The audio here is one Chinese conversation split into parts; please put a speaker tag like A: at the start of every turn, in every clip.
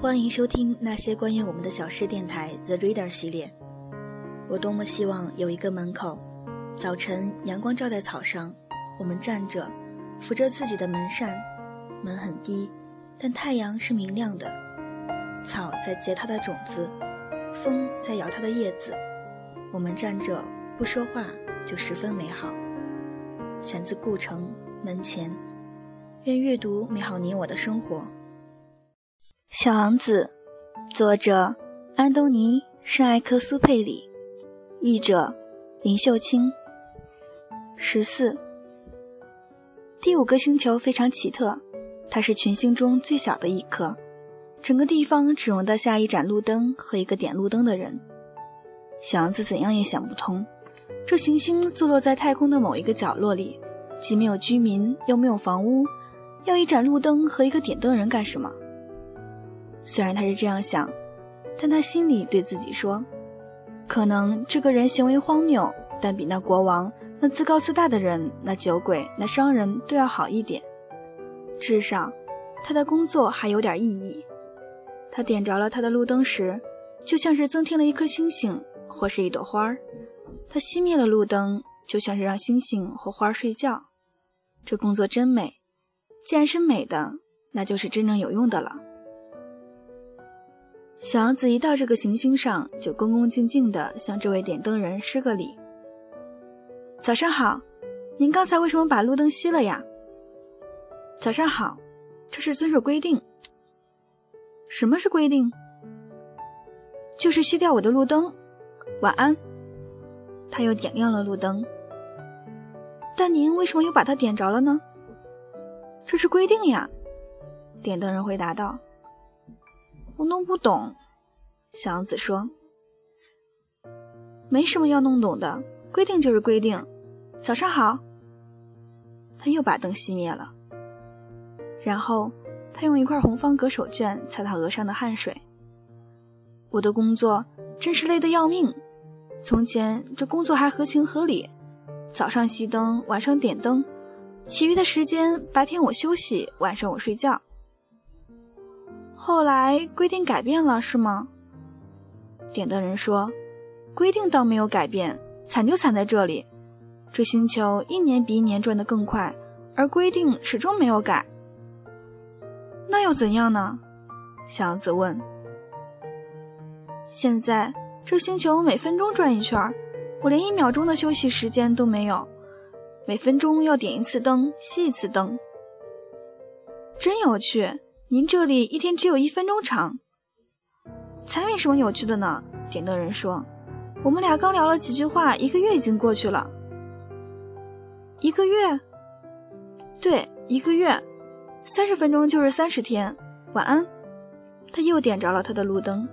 A: 欢迎收听那些关于我们的小事电台 The Reader 系列。我多么希望有一个门口，早晨阳光照在草上，我们站着，扶着自己的门扇，门很低，但太阳是明亮的，草在结它的种子，风在摇它的叶子，我们站着不说话就十分美好。选自顾城门前，愿阅读美好你我的生活。小王子，作者安东尼·圣埃克苏佩里，译者林秀清。十四，第五个星球非常奇特，它是群星中最小的一颗，整个地方只容得下一盏路灯和一个点路灯的人。小王子怎样也想不通，这行星坐落在太空的某一个角落里，既没有居民，又没有房屋，要一盏路灯和一个点灯人干什么？虽然他是这样想，但他心里对自己说：“可能这个人行为荒谬，但比那国王、那自高自大的人、那酒鬼、那商人都要好一点。至少，他的工作还有点意义。他点着了他的路灯时，就像是增添了一颗星星或是一朵花儿；他熄灭了路灯，就像是让星星或花儿睡觉。这工作真美，既然是美的，那就是真正有用的了。”小王子一到这个行星上，就恭恭敬敬地向这位点灯人施个礼。早上好，您刚才为什么把路灯熄了呀？早上好，这是遵守规定。什么是规定？就是熄掉我的路灯。晚安。他又点亮了路灯。但您为什么又把它点着了呢？这是规定呀。点灯人回答道。我弄不懂，小王子说：“没什么要弄懂的，规定就是规定。”早上好。他又把灯熄灭了，然后他用一块红方格手绢擦他额上的汗水。我的工作真是累得要命。从前这工作还合情合理，早上熄灯，晚上点灯，其余的时间白天我休息，晚上我睡觉。后来规定改变了，是吗？点灯人说：“规定倒没有改变，惨就惨在这里。这星球一年比一年转得更快，而规定始终没有改。那又怎样呢？”小王子问。现在这星球每分钟转一圈，我连一秒钟的休息时间都没有，每分钟要点一次灯，熄一次灯。真有趣。您这里一天只有一分钟长，才没什么有趣的呢。点灯人说：“我们俩刚聊了几句话，一个月已经过去了。一个月，对，一个月，三十分钟就是三十天。晚安。”他又点着了他的路灯。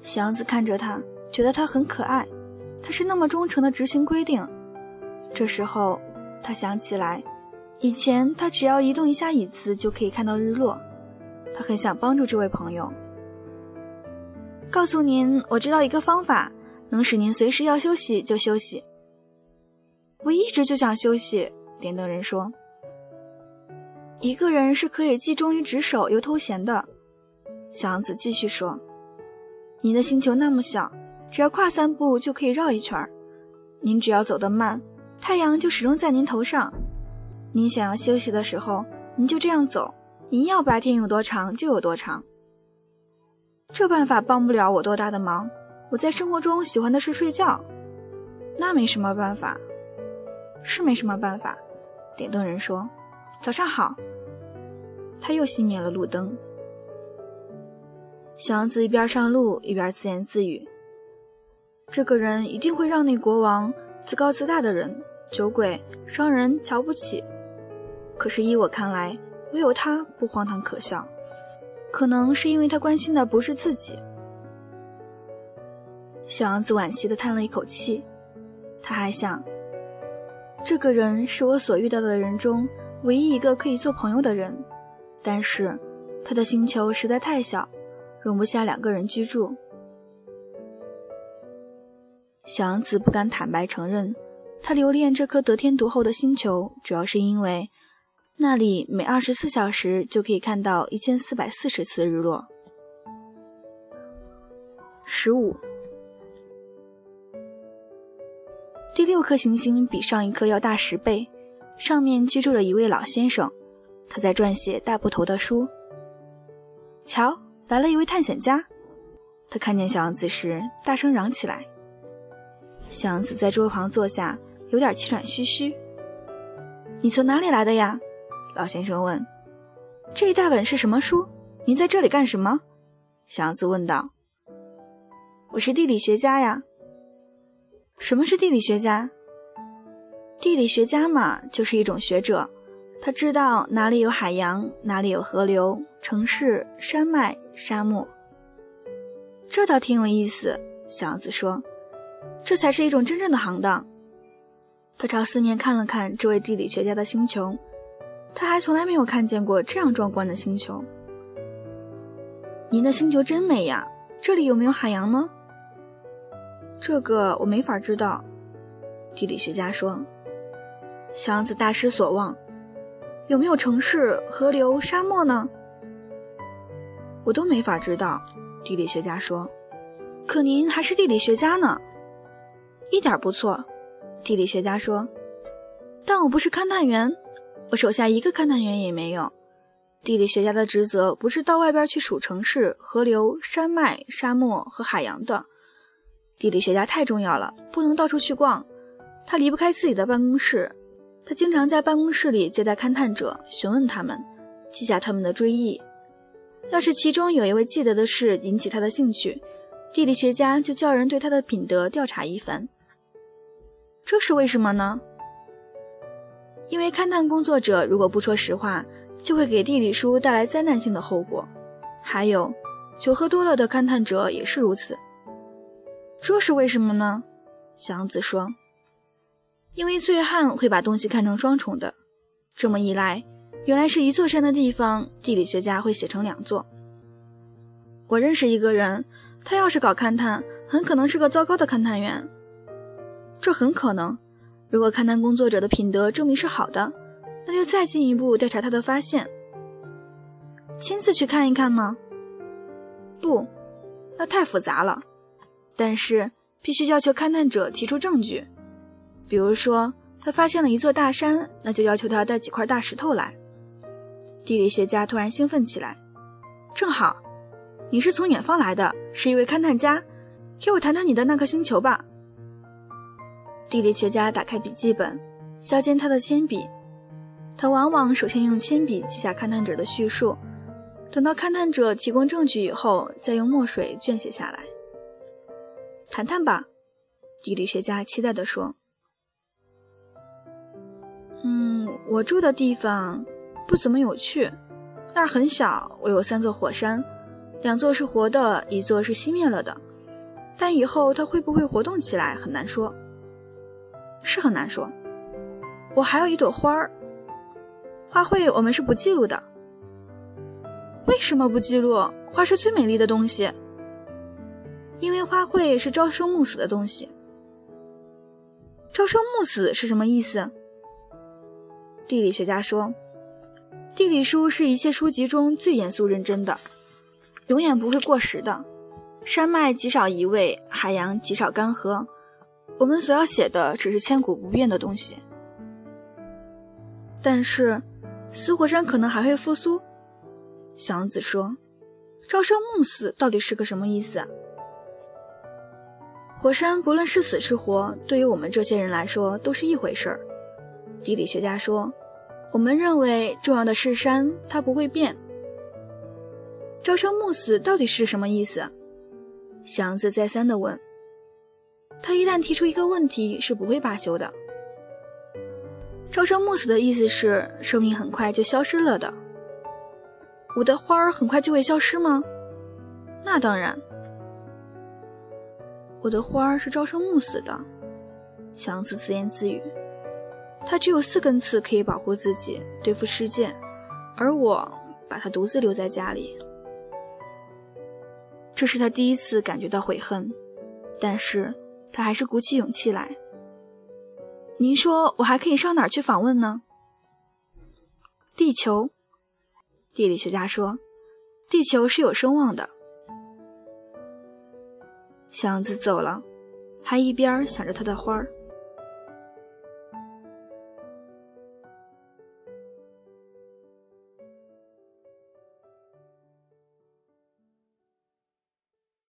A: 祥子看着他，觉得他很可爱，他是那么忠诚的执行规定。这时候，他想起来。以前他只要移动一下椅子就可以看到日落，他很想帮助这位朋友。告诉您，我知道一个方法，能使您随时要休息就休息。我一直就想休息。点灯人说：“一个人是可以既忠于职守又偷闲的。”小王子继续说：“您的星球那么小，只要跨三步就可以绕一圈您只要走得慢，太阳就始终在您头上。”你想要休息的时候，你就这样走。你要白天有多长就有多长。这办法帮不了我多大的忙。我在生活中喜欢的是睡觉。那没什么办法，是没什么办法。点灯人说：“早上好。”他又熄灭了路灯。小王子一边上路一边自言自语：“这个人一定会让那国王、自高自大的人、酒鬼、商人瞧不起。”可是依我看来，唯有他不荒唐可笑，可能是因为他关心的不是自己。小王子惋惜地叹了一口气，他还想，这个人是我所遇到的人中唯一一个可以做朋友的人，但是他的星球实在太小，容不下两个人居住。小王子不敢坦白承认，他留恋这颗得天独厚的星球，主要是因为。那里每二十四小时就可以看到一千四百四十次日落。十五，第六颗行星比上一颗要大十倍，上面居住着一位老先生，他在撰写大部头的书。瞧，来了一位探险家。他看见小王子时，大声嚷起来。小王子在桌旁坐下，有点气喘吁吁。“你从哪里来的呀？”老先生问。“这一大本是什么书？您在这里干什么？”小王子问道。“我是地理学家呀。”“什么是地理学家？”“地理学家嘛，就是一种学者，他知道哪里有海洋，哪里有河流、城市、山脉、沙漠。”这倒挺有意思，小王子说：“这才是一种真正的行当。”他朝四面看了看这位地理学家的星球，他还从来没有看见过这样壮观的星球。您的星球真美呀！这里有没有海洋呢？这个我没法知道，地理学家说。小王子大失所望：“有没有城市、河流、沙漠呢？”我都没法知道。地理学家说：“可您还是地理学家呢，一点不错。”地理学家说：“但我不是勘探员，我手下一个勘探员也没有。地理学家的职责不是到外边去数城市、河流、山脉、沙漠和海洋的。地理学家太重要了，不能到处去逛。他离不开自己的办公室，他经常在办公室里接待勘探者，询问他们，记下他们的追忆。”要是其中有一位记得的事引起他的兴趣，地理学家就叫人对他的品德调查一番。这是为什么呢？因为勘探工作者如果不说实话，就会给地理书带来灾难性的后果。还有，酒喝多了的勘探者也是如此。这是为什么呢？小王子说：“因为醉汉会把东西看成双重的，这么一来。”原来是一座山的地方，地理学家会写成两座。我认识一个人，他要是搞勘探，很可能是个糟糕的勘探员。这很可能，如果勘探工作者的品德证明是好的，那就再进一步调查他的发现。亲自去看一看吗？不，那太复杂了。但是必须要求勘探者提出证据，比如说他发现了一座大山，那就要求他带几块大石头来。地理学家突然兴奋起来，正好，你是从远方来的，是一位勘探家，给我谈谈你的那颗星球吧。地理学家打开笔记本，削尖他的铅笔，他往往首先用铅笔记下勘探者的叙述，等到勘探者提供证据以后，再用墨水卷写下来。谈谈吧，地理学家期待地说。嗯，我住的地方。不怎么有趣，那儿很小。我有三座火山，两座是活的，一座是熄灭了的。但以后它会不会活动起来很难说，是很难说。我还有一朵花儿，花卉我们是不记录的。为什么不记录？花是最美丽的东西，因为花卉是朝生暮死的东西。朝生暮死是什么意思？地理学家说。地理书是一切书籍中最严肃认真的，永远不会过时的。山脉极少移位，海洋极少干涸，我们所要写的只是千古不变的东西。但是，死火山可能还会复苏。小王子说：“朝生暮死到底是个什么意思？”火山不论是死是活，对于我们这些人来说都是一回事儿。地理学家说。我们认为重要的是山，它不会变。朝生暮死到底是什么意思？祥子再三的问。他一旦提出一个问题，是不会罢休的。朝生暮死的意思是生命很快就消失了的。我的花儿很快就会消失吗？那当然。我的花儿是朝生暮死的。祥子自言自语。他只有四根刺可以保护自己，对付世界，而我把他独自留在家里。这是他第一次感觉到悔恨，但是他还是鼓起勇气来。您说我还可以上哪儿去访问呢？
B: 地球。地理学家说，地球是有声望的。祥子走了，还一边想着他的花儿。